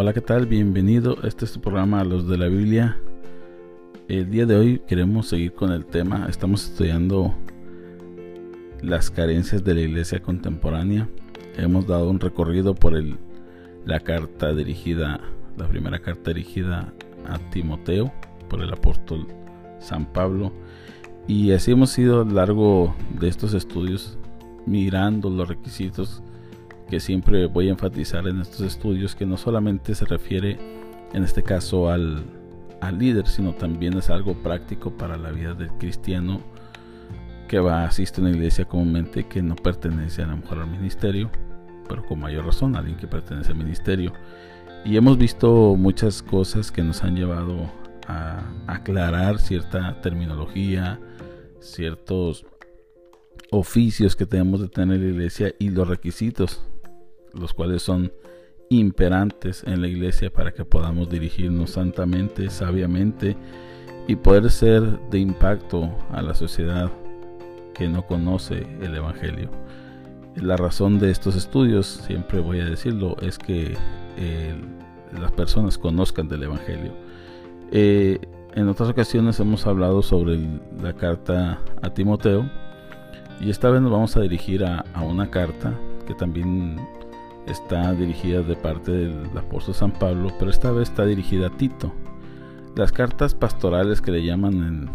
Hola, ¿qué tal? Bienvenido. Este es tu programa Los de la Biblia. El día de hoy queremos seguir con el tema. Estamos estudiando las carencias de la iglesia contemporánea. Hemos dado un recorrido por la carta dirigida, la primera carta dirigida a Timoteo por el apóstol San Pablo. Y así hemos ido a lo largo de estos estudios mirando los requisitos que siempre voy a enfatizar en estos estudios, que no solamente se refiere en este caso al, al líder, sino también es algo práctico para la vida del cristiano que va, asiste a una iglesia comúnmente que no pertenece a lo mejor al ministerio, pero con mayor razón alguien que pertenece al ministerio. Y hemos visto muchas cosas que nos han llevado a aclarar cierta terminología, ciertos oficios que tenemos de tener en la iglesia y los requisitos los cuales son imperantes en la iglesia para que podamos dirigirnos santamente, sabiamente y poder ser de impacto a la sociedad que no conoce el Evangelio. La razón de estos estudios, siempre voy a decirlo, es que eh, las personas conozcan del Evangelio. Eh, en otras ocasiones hemos hablado sobre la carta a Timoteo y esta vez nos vamos a dirigir a, a una carta que también está dirigida de parte del apóstol San Pablo, pero esta vez está dirigida a Tito. Las cartas pastorales que le llaman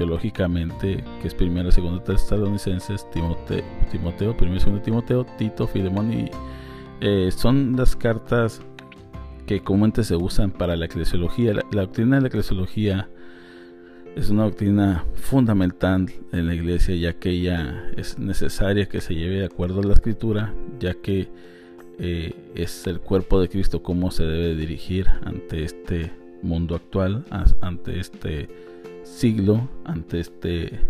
teológicamente, que es primera, segunda, tesalonicenses, Timoteo, Timoteo primero, segundo Timoteo, Tito, Filemón y eh, son las cartas que comúnmente se usan para la eclesiología. La, la, doctrina de la eclesiología es una doctrina fundamental en la iglesia, ya que ella es necesaria que se lleve de acuerdo a la escritura, ya que es el cuerpo de Cristo, cómo se debe dirigir ante este mundo actual, ante este siglo, ante este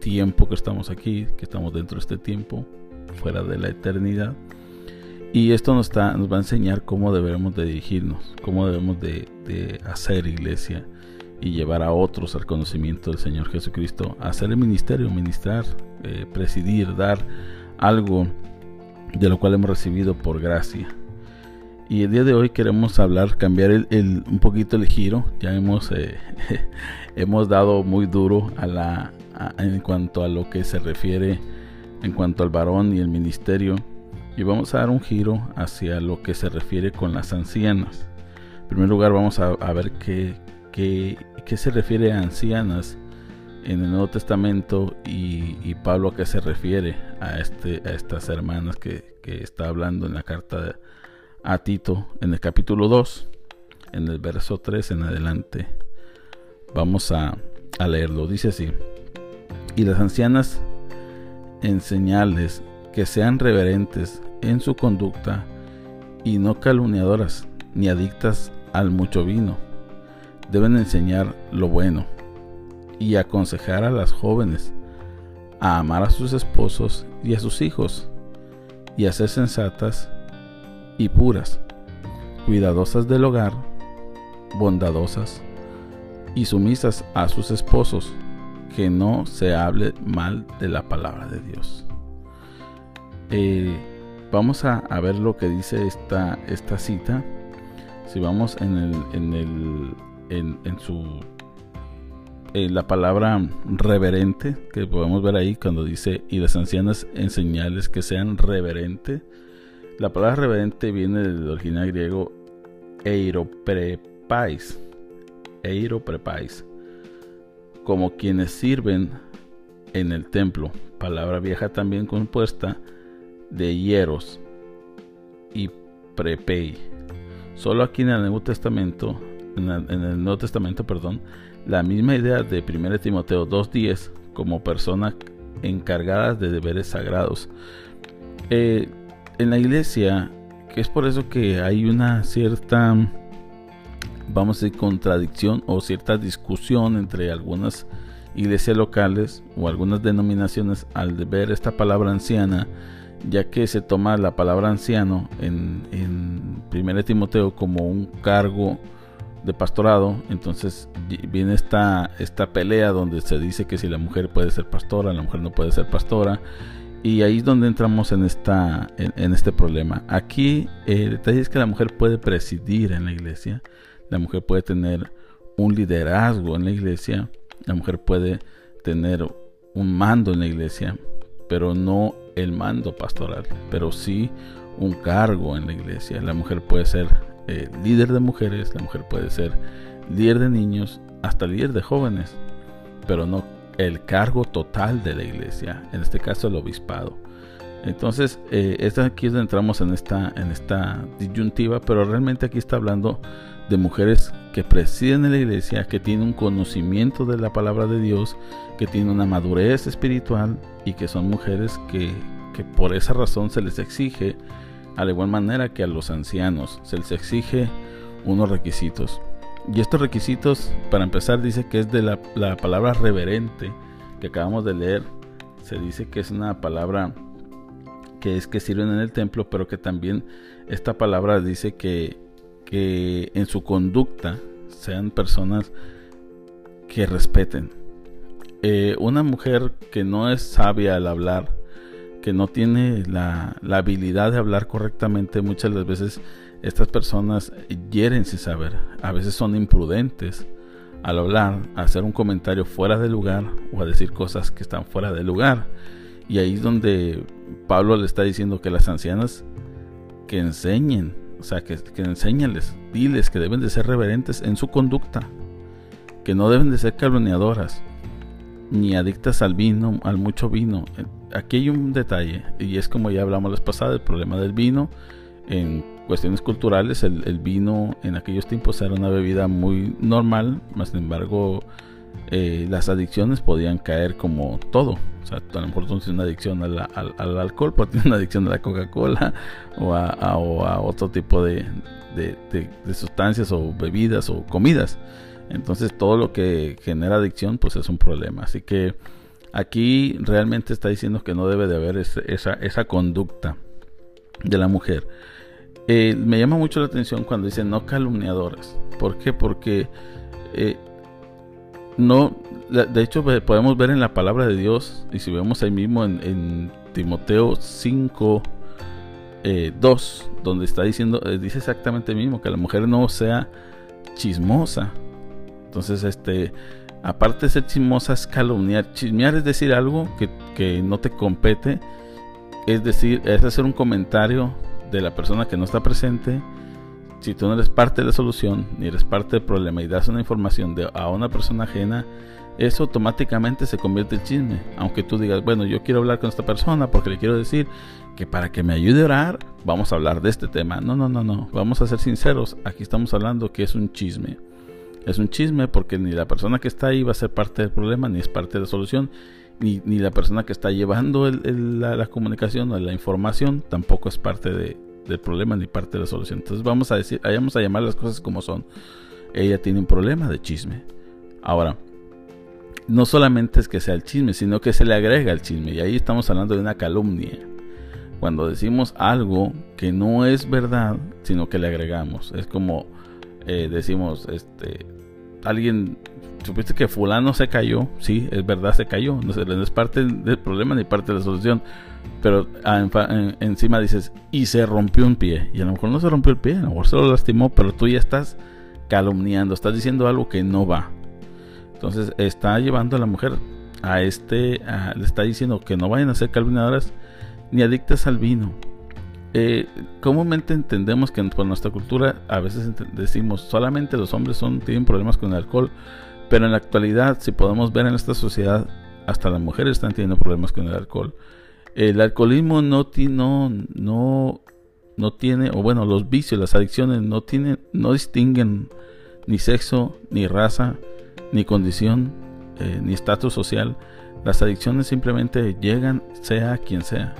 tiempo que estamos aquí, que estamos dentro de este tiempo, fuera de la eternidad. Y esto nos, está, nos va a enseñar cómo debemos de dirigirnos, cómo debemos de, hacer iglesia y llevar a otros al conocimiento del Señor Jesucristo, hacer el ministerio, ministrar, eh, presidir, dar algo de lo cual hemos recibido por gracia. Y el día de hoy queremos hablar, cambiar un poquito el giro. Ya hemos, eh, hemos dado muy duro en cuanto a lo que se refiere en cuanto al varón y el ministerio. Y vamos a dar un giro hacia lo que se refiere con las ancianas. En primer lugar vamos a, ver qué, qué, qué se refiere a ancianas en el Nuevo Testamento y, Pablo a qué se refiere a, este, a estas hermanas que, está hablando en la carta a Tito en el capítulo 2, en el verso 3 en adelante. Vamos a, a leerlo. Dice así, y las ancianas enseñales que sean reverentes en su conducta y no calumniadoras ni adictas al mucho vino. Deben enseñar lo bueno y aconsejar a las jóvenes a amar a sus esposos y a sus hijos, y a ser sensatas y puras, cuidadosas del hogar, bondadosas y sumisas a sus esposos, que no se hable mal de la palabra de Dios. Eh, vamos a, ver lo que dice esta, esta cita. Si vamos en, el, en, el, en su eh, la palabra reverente que podemos ver ahí cuando dice y las ancianas enseñales que sean reverente. La palabra reverente viene del original griego eiroprepais, eiroprepais, como quienes sirven en el templo, palabra vieja también compuesta de hieros y prepei. Solo aquí en el Nuevo Testamento, en el Nuevo Testamento, perdón, la misma idea de 1 Timoteo 2.10 como personas encargadas de deberes sagrados. Eh, en la iglesia, que es por eso que hay una cierta, vamos a decir, contradicción o cierta discusión entre algunas iglesias locales o algunas denominaciones al ver esta palabra anciana, ya que se toma la palabra anciano en, en 1 Timoteo como un cargo de pastorado, entonces viene esta, esta pelea donde se dice que si la mujer puede ser pastora, la mujer no puede ser pastora, y ahí es donde entramos en, esta, en, este problema. Aquí el detalle es que la mujer puede presidir en la iglesia, la mujer puede tener un liderazgo en la iglesia, la mujer puede tener un mando en la iglesia, pero no el mando pastoral, pero sí un cargo en la iglesia. La mujer puede ser eh, líder de mujeres, la mujer puede ser líder de niños, hasta líder de jóvenes, pero no el cargo total de la iglesia, en este caso el obispado. Entonces, eh, aquí es donde entramos en esta, en esta disyuntiva, pero realmente aquí está hablando de mujeres que presiden en la iglesia, que tienen un conocimiento de la palabra de Dios, que tienen una madurez espiritual y que son mujeres que, que por esa razón se les exige, a la igual manera que a los ancianos, se les exige unos requisitos. Y estos requisitos, para empezar, dice que es de la, la palabra reverente que acabamos de leer. Se dice que es una palabra que es que sirven en el templo, pero que también esta palabra dice que, que en su conducta sean personas que respeten. Eh, una mujer que no es sabia al hablar, que no tiene la, la habilidad de hablar correctamente, muchas veces estas personas hieren sin saber, a veces son imprudentes al hablar, a hacer un comentario fuera de lugar o a decir cosas que están fuera de lugar. Y ahí es donde Pablo le está diciendo que las ancianas que enseñen, o sea, que, que diles que deben de ser reverentes en su conducta, que no deben de ser calumniadoras, ni adictas al vino, al mucho vino. Aquí hay un detalle, y es como ya hablamos la pasada, el problema del vino en cuestiones culturales, el, vino en aquellos tiempos era una bebida muy normal, más sin embargo, eh, las adicciones podían caer como todo. O sea, a lo mejor tú una adicción al, alcohol, pero tienes una adicción a la Coca-Cola o a, otro tipo de, sustancias o bebidas o comidas. Entonces todo lo que genera adicción pues es un problema. Así que aquí realmente está diciendo que no debe de haber esa, conducta de la mujer. Eh, me llama mucho la atención cuando dicen no calumniadores. ¿Por qué? Porque eh, no, de hecho podemos ver en la palabra de Dios, y si vemos ahí mismo en, Timoteo 5, 2, eh, donde está diciendo, dice exactamente lo mismo, que la mujer no sea chismosa. Entonces, este, aparte de ser chismosa, es calumniar. Chismear es decir algo que, que no te compete, es decir, es hacer un comentario de la persona que no está presente, si tú no eres parte de la solución ni eres parte del problema y das una información a una persona ajena, eso automáticamente se convierte en chisme. Aunque tú digas, bueno, yo quiero hablar con esta persona porque le quiero decir que para que me ayude a orar, vamos a hablar de este tema. No, no, no, no. Vamos a ser sinceros. Aquí estamos hablando que es un chisme. Es un chisme porque ni la persona que está ahí va a ser parte del problema ni es parte de la solución. Ni, ni la persona que está llevando la, comunicación o la información tampoco es parte del problema ni parte de la solución. Entonces vamos a decir, vamos a llamar las cosas como son. Ella tiene un problema de chisme. Ahora, no solamente es que sea el chisme, sino que se le agrega el chisme. Y ahí estamos hablando de una calumnia. Cuando decimos algo que no es verdad, sino que le agregamos. Es como eh, decimos, este, alguien supiste que fulano se cayó, sí, es verdad, se cayó, no, es parte del problema ni parte de la solución, pero encima dices, y se rompió un pie, y a lo mejor no se rompió el pie, a lo mejor se lo lastimó, pero tú ya estás calumniando, estás diciendo algo que no va. Entonces está llevando a la mujer a este, le está diciendo que no vayan a ser calumniadoras ni adictas al vino. Eh, comúnmente entendemos que por nuestra cultura a veces decimos solamente los hombres son, tienen problemas con el alcohol, pero en la actualidad, si podemos ver en esta sociedad, hasta las mujeres están teniendo problemas con el alcohol. El alcoholismo no, no, no, no tiene, o bueno, los vicios, las adicciones no tienen, no distinguen ni sexo, ni raza, ni condición, eh, ni estatus social. Las adicciones simplemente llegan, sea quien sea.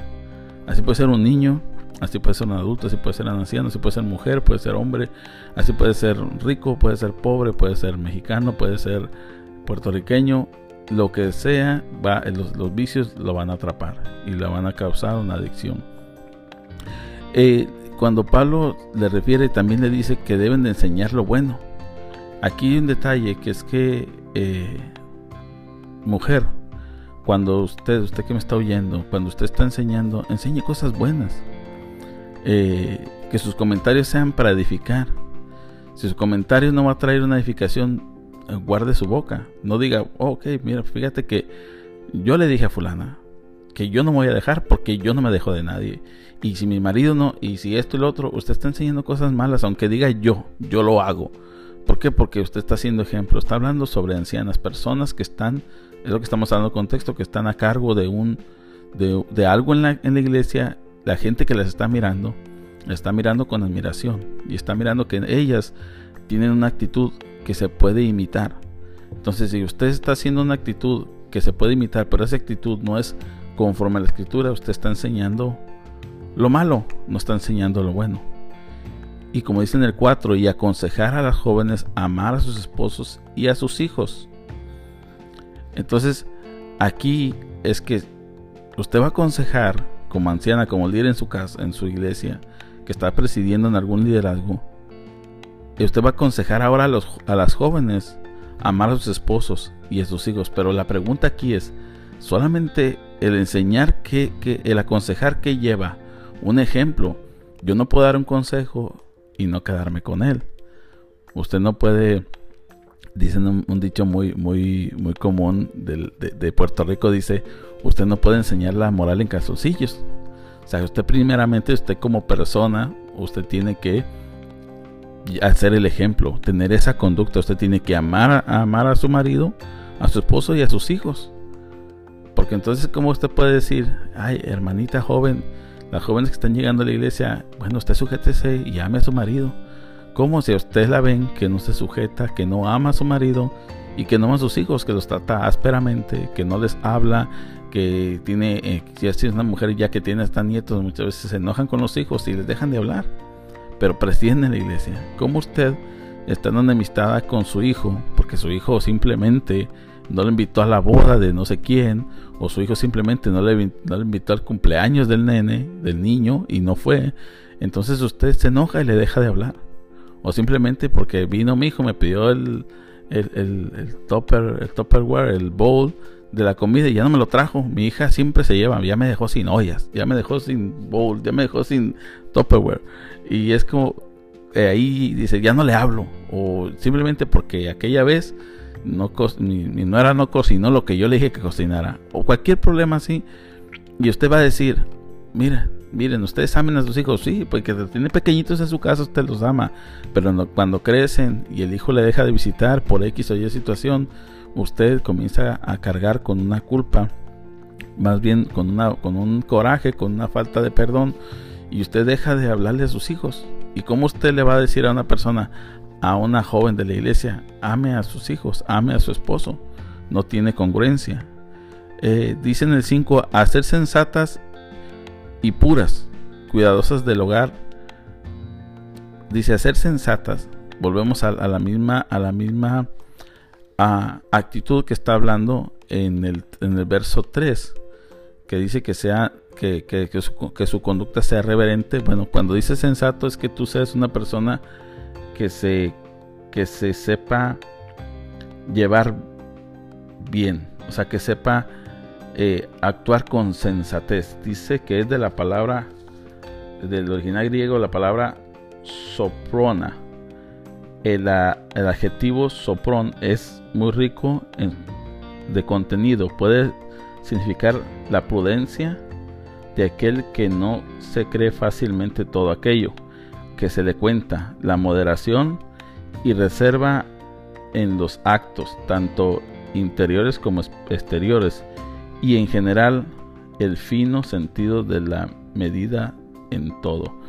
Así puede ser un niño, Así puede ser un adulto, así puede ser un anciano, así puede ser mujer, puede ser hombre, así puede ser rico, puede ser pobre, puede ser mexicano, puede ser puertorriqueño, lo que sea, los, vicios lo van a atrapar y le van a causar una adicción. Eh, cuando Pablo le refiere, también le dice que deben de enseñar lo bueno. Aquí hay un detalle que es que, eh, mujer, cuando usted, usted que me está oyendo, cuando usted está enseñando, enseñe cosas buenas. Eh, que sus comentarios sean para edificar. Si su comentario no va a traer una edificación, eh, guarde su boca. No diga, oh, ok, mira, fíjate que yo le dije a fulana que yo no me voy a dejar porque yo no me dejo de nadie. Y si mi marido no, y si esto y lo otro, usted está enseñando cosas malas, aunque diga yo, yo lo hago. ¿Por qué? Porque usted está haciendo ejemplo. Está hablando sobre ancianas, personas que están, es lo que estamos dando contexto, que están a cargo de un, de, de algo en la, en la iglesia, la gente que las está mirando está mirando con admiración y está mirando que ellas tienen una actitud que se puede imitar. Entonces, si usted está haciendo una actitud que se puede imitar, pero esa actitud no es conforme a la escritura, usted está enseñando lo malo, no está enseñando lo bueno. Y como dice en el 4, y aconsejar a las jóvenes amar a sus esposos y a sus hijos. Entonces, aquí es que usted va a aconsejar como anciana, como líder en su casa, en su iglesia, que está presidiendo en algún liderazgo, y usted va a aconsejar ahora a, los, a las jóvenes amar a sus esposos y a sus hijos. Pero la pregunta aquí es, solamente el enseñar que, el aconsejar que lleva un ejemplo. Yo no puedo dar un consejo y no quedarme con él. Usted no puede, dicen un, dicho muy, muy, muy común de, de, Puerto Rico, dice, usted no puede enseñar la moral en calzoncillos. O sea, usted primeramente, usted como persona, usted tiene que hacer el ejemplo, tener esa conducta. Usted tiene que amar, amar a su marido, a su esposo y a sus hijos. Porque entonces, ¿cómo usted puede decir, ay, hermanita joven, las jóvenes que están llegando a la iglesia, bueno, usted sujétese y ame a su marido? ¿Cómo si a usted la ven que no se sujeta, que no ama a su marido y que no a sus hijos, que los trata ásperamente, que no les habla, que tiene, eh, si es una mujer ya que tiene hasta nietos, muchas veces se enojan con los hijos y les dejan de hablar, pero presiden en la iglesia. ¿Cómo usted está en enemistada con su hijo? Porque su hijo simplemente no le invitó a la boda de no sé quién, o su hijo simplemente no le, no le invitó al cumpleaños del nene, del niño, y no fue. Entonces usted se enoja y le deja de hablar. O simplemente porque vino mi hijo, me pidió el, el, el, el topper, el topperware, el bowl de la comida y ya no me lo trajo. Mi hija siempre se lleva, ya me dejó sin ollas, ya me dejó sin bowl, ya me dejó sin topperware. Y es como eh, ahí dice, ya no le hablo. O simplemente porque aquella vez no mi, no era no cocinó lo que yo le dije que cocinara. O cualquier problema así. Y usted va a decir, mira, miren, ustedes amen a sus hijos, sí, porque tiene pequeñitos en su casa, usted los ama. Pero cuando crecen y el hijo le deja de visitar por X o Y situación, usted comienza a cargar con una culpa, más bien con, una, con un coraje, con una falta de perdón, y usted deja de hablarle a sus hijos. ¿Y cómo usted le va a decir a una persona, a una joven de la iglesia, ame a sus hijos, ame a su esposo? No tiene congruencia. Eh, dice en el 5, a ser sensatas y puras, cuidadosas del hogar. Dice, a ser sensatas. Volvemos a la misma, a la misma actitud que está hablando en el, en el verso 3, que dice que sea que, que, su, conducta sea reverente. Bueno, cuando dice sensato es que tú seas una persona que se, que se sepa llevar bien, o sea, que sepa eh, actuar con sensatez. Dice que es de la palabra, del original griego, la palabra soprona. El, el adjetivo sopron es muy rico en, de contenido. Puede significar la prudencia de aquel que no se cree fácilmente todo aquello que se le cuenta, la moderación y reserva en los actos, tanto interiores como exteriores, y en general el fino sentido de la medida en todo.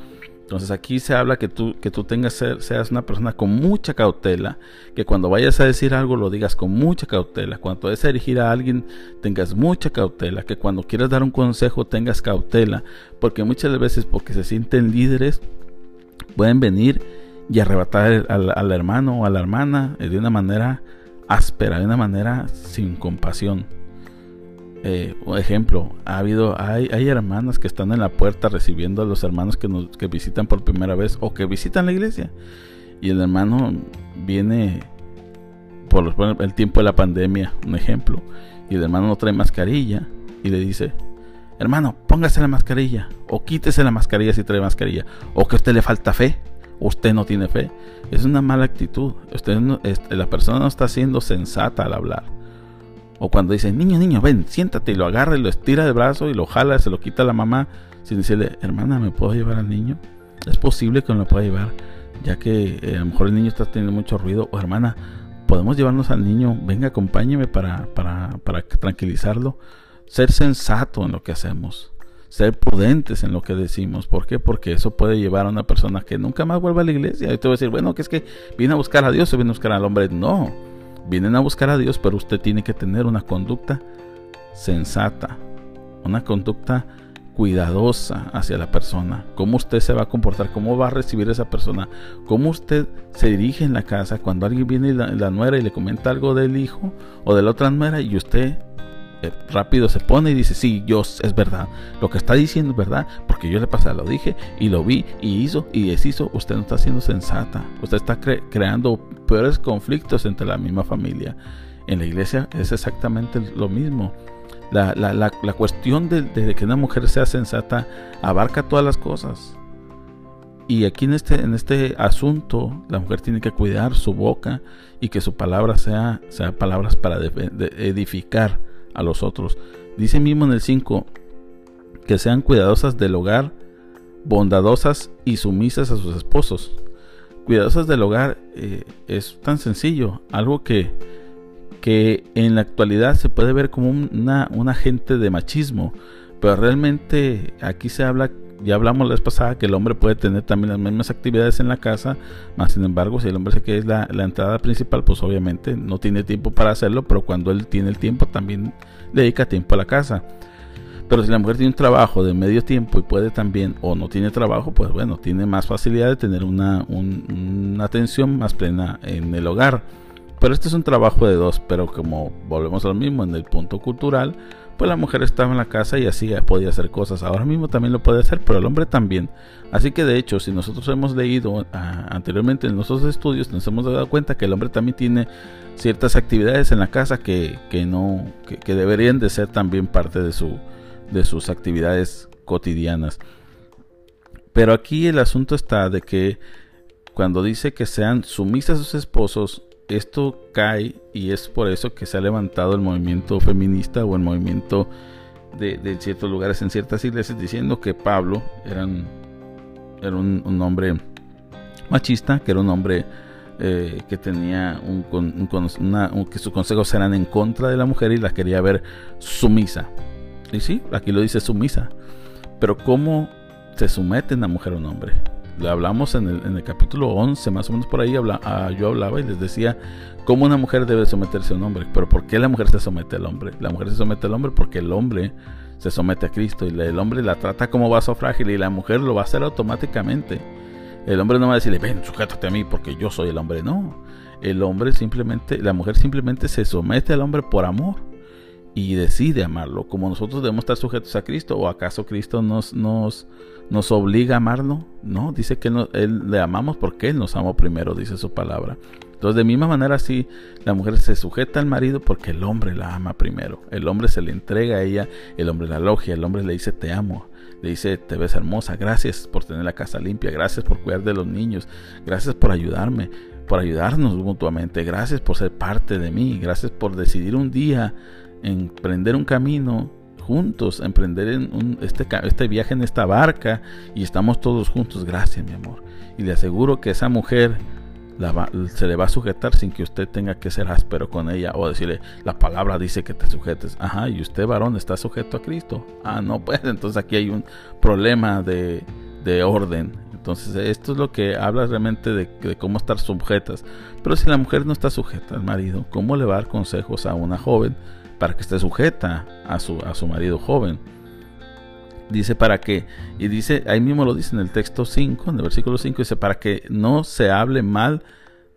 Entonces aquí se habla que tú, que tú tengas, seas una persona con mucha cautela, que cuando vayas a decir algo lo digas con mucha cautela, cuando a dirigir a alguien tengas mucha cautela, que cuando quieras dar un consejo tengas cautela, porque muchas veces porque se sienten líderes pueden venir y arrebatar al, al hermano o a la hermana de una manera áspera, de una manera sin compasión. Eh, ejemplo, ha habido, hay, hay, hermanas que están en la puerta recibiendo a los hermanos que, nos, visitan por primera vez o que visitan la iglesia. Y el hermano viene por el tiempo de la pandemia, un ejemplo. y el hermano no trae mascarilla y le dice, hermano, póngase la mascarilla o quítese la mascarilla si trae mascarilla o que a usted le falta fe, usted no tiene fe. Es una mala actitud. Usted la persona no está siendo sensata al hablar. O cuando dice, niño, niño, ven, siéntate y lo agarra y lo estira de brazo y lo jala, se lo quita a la mamá sin decirle, hermana, ¿me puedo llevar al niño? Es posible que no lo pueda llevar, ya que eh, a lo mejor el niño está teniendo mucho ruido. O hermana, podemos llevarnos al niño, venga, acompáñeme para, para, para tranquilizarlo. Ser sensato en lo que hacemos ser prudentes en lo que decimos. ¿Por qué? Porque eso puede llevar a una persona que nunca más vuelva a la iglesia. Y te va a decir, bueno, que es que viene a buscar a Dios o viene a buscar al hombre. No, vienen a buscar a Dios, pero usted tiene que tener una conducta sensata, una conducta cuidadosa hacia la persona, cómo usted se va a comportar, cómo va a recibir a esa persona, cómo usted se dirige en la casa. Cuando alguien viene la, la nuera y le comenta algo del hijo o de la otra nuera y usted eh, rápido se pone y dice, sí, yo es verdad, lo que está diciendo es verdad, porque yo le pasé, lo dije y lo vi y hizo y deshizo, usted no está siendo sensata, usted está creando peores conflictos entre la misma familia. En la iglesia es exactamente lo mismo. La, la, la, cuestión de, que una mujer sea sensata abarca todas las cosas. Y aquí en este, en este asunto, la mujer tiene que cuidar su boca y que su palabra sea, sea palabras para edificar a los otros. Dice mismo en el 5 que sean cuidadosas del hogar, bondadosas y sumisas a sus esposos. Cuidadosas del hogar eh, es tan sencillo, algo que, que en la actualidad se puede ver como una, un agente de machismo, pero realmente aquí se habla ya hablamos la vez pasada que el hombre puede tener también las mismas actividades en la casa, más sin embargo, si el hombre se que es la, entrada principal, pues obviamente no tiene tiempo para hacerlo, pero cuando él tiene el tiempo también dedica tiempo a la casa. Pero si la mujer tiene un trabajo de medio tiempo y puede también, o no tiene trabajo, pues bueno, tiene más facilidad de tener una, una atención más plena en el hogar. Pero este es un trabajo de dos, pero como volvemos a lo mismo en el punto cultural, pues la mujer estaba en la casa y así podía hacer cosas. Ahora mismo también lo puede hacer, pero el hombre también. Así que de hecho, si nosotros hemos leído ah, anteriormente en nuestros estudios, nos hemos dado cuenta que el hombre también tiene ciertas actividades en la casa que, no, que, deberían de ser también parte de, su, de sus actividades cotidianas. Pero aquí el asunto está de que cuando dice que sean sumisas a sus esposos, esto cae y es por eso que se ha levantado el movimiento feminista o el movimiento de, ciertos lugares en ciertas iglesias diciendo que Pablo era un, hombre machista, que era un hombre eh, que tenía un, que sus consejos eran en contra de la mujer y la quería ver sumisa. Y sí, aquí lo dice sumisa. Pero ¿cómo se somete una mujer a un hombre? le hablamos en el, capítulo 11, más o menos por ahí ah, yo hablaba y les decía cómo una mujer debe someterse a un hombre. Pero ¿por qué la mujer se somete al hombre? La mujer se somete al hombre porque el hombre se somete a Cristo y el hombre la trata como vaso frágil y la mujer lo va a hacer automáticamente. El hombre no va a decirle, ven, sujétate a mí porque yo soy el hombre. No, el hombre simplemente, la mujer simplemente se somete al hombre por amor y decide amarlo, como nosotros debemos estar sujetos a Cristo, o acaso Cristo nos, nos, nos obliga a amarlo, no, dice que él le amamos porque Él nos amó primero, dice su palabra. Entonces, de misma manera, sí, la mujer se sujeta al marido porque el hombre la ama primero. El hombre se le entrega a ella, el hombre la alogia, el hombre le dice te amo, le dice te ves hermosa, gracias por tener la casa limpia, gracias por cuidar de los niños, gracias por ayudarme, por ayudarnos mutuamente, gracias por ser parte de mí, gracias por decidir un día emprender un camino juntos, emprender en este, este viaje en esta barca y estamos todos juntos. Gracias, mi amor. Y le aseguro que esa mujer se le va a sujetar sin que usted tenga que ser áspero con ella o decirle, la palabra dice que te sujetes. Ajá, y usted, varón, está sujeto a Cristo. Ah, no, pues entonces aquí hay un problema de, de orden. Entonces, esto es lo que habla realmente de, de, cómo estar sujetas. Pero si la mujer no está sujeta al marido, ¿cómo le va a dar consejos a una joven? Para que esté sujeta a su, a su marido joven. Dice para que, y dice, ahí mismo lo dice en el texto 5, en el versículo 5, dice, para que no se hable mal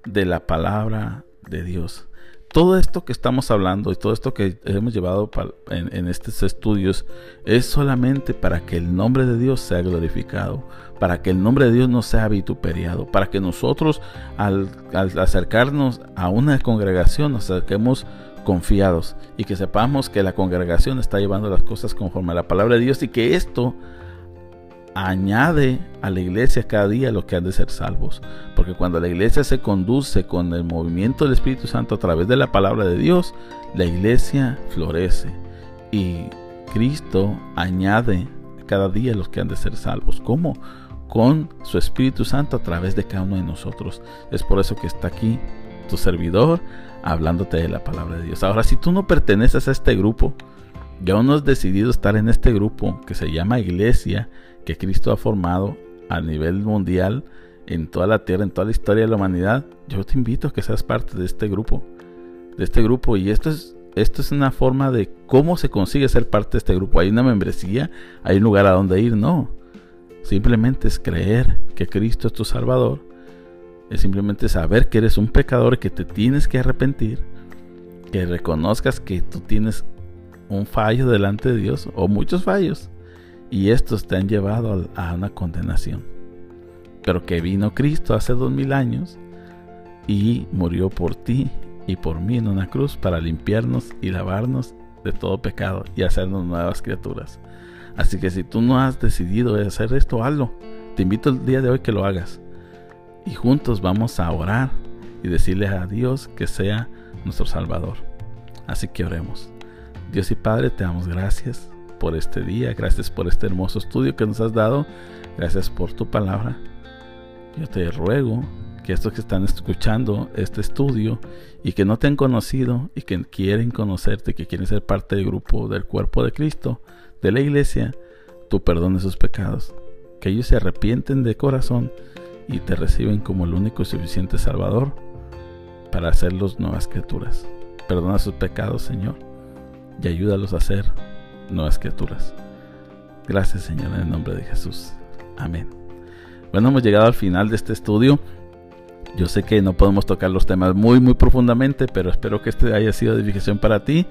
de la palabra de Dios. Todo esto que estamos hablando y todo esto que hemos llevado en, en, estos estudios es solamente para que el nombre de Dios sea glorificado, para que el nombre de Dios no sea vituperiado, para que nosotros al, al acercarnos a una congregación nos acerquemos confiados y que sepamos que la congregación está llevando las cosas conforme a la palabra de Dios y que esto añade a la iglesia cada día lo que han de ser salvos. Porque cuando la iglesia se conduce con el movimiento del Espíritu Santo a través de la palabra de Dios, la iglesia florece y Cristo añade cada día los que han de ser salvos. ¿Cómo? Con su Espíritu Santo a través de cada uno de nosotros. Es por eso que está aquí tu servidor hablándote de la palabra de Dios. Ahora, si tú no perteneces a este grupo, ya no has decidido estar en este grupo que se llama iglesia, que Cristo ha formado a nivel mundial, en toda la tierra, en toda la historia de la humanidad, yo te invito a que seas parte de este grupo. De este grupo. Y esto es, esto es una forma de cómo se consigue ser parte de este grupo. Hay una membresía, hay un lugar a donde ir. No. Simplemente es creer que Cristo es tu Salvador. Simplemente saber que eres un pecador, que te tienes que arrepentir. Que reconozcas que tú tienes un fallo delante de Dios o muchos fallos y estos te han llevado a una condenación. Pero que vino Cristo hace dos mil años y murió por ti y por mí en una cruz para limpiarnos y lavarnos de todo pecado y hacernos nuevas criaturas. Así que si tú no has decidido hacer esto, hazlo. Te invito el día de hoy que lo hagas. Y juntos vamos a orar y decirle a Dios que sea nuestro Salvador. Así que oremos. Dios y Padre, te damos gracias por este día, gracias por este hermoso estudio que nos has dado, gracias por tu palabra. Yo te ruego que estos que están escuchando este estudio y que no te han conocido y que quieren conocerte, que quieren ser parte del grupo del cuerpo de Cristo, de la iglesia, tú perdones sus pecados, que ellos se arrepienten de corazón y te reciben como el único y suficiente Salvador para hacerlos nuevas criaturas. Perdona sus pecados, Señor, y ayúdalos a ser nuevas criaturas. Gracias Señor en el nombre de Jesús. Amén. Bueno, hemos llegado al final de este estudio. Yo sé que no podemos tocar los temas muy, muy profundamente, pero espero que este haya sido de edificación para ti.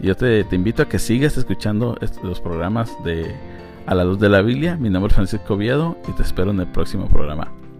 Yo te, invito a que sigas escuchando los programas de A la Luz de la Biblia. Mi nombre es Francisco Viedo y te espero en el próximo programa.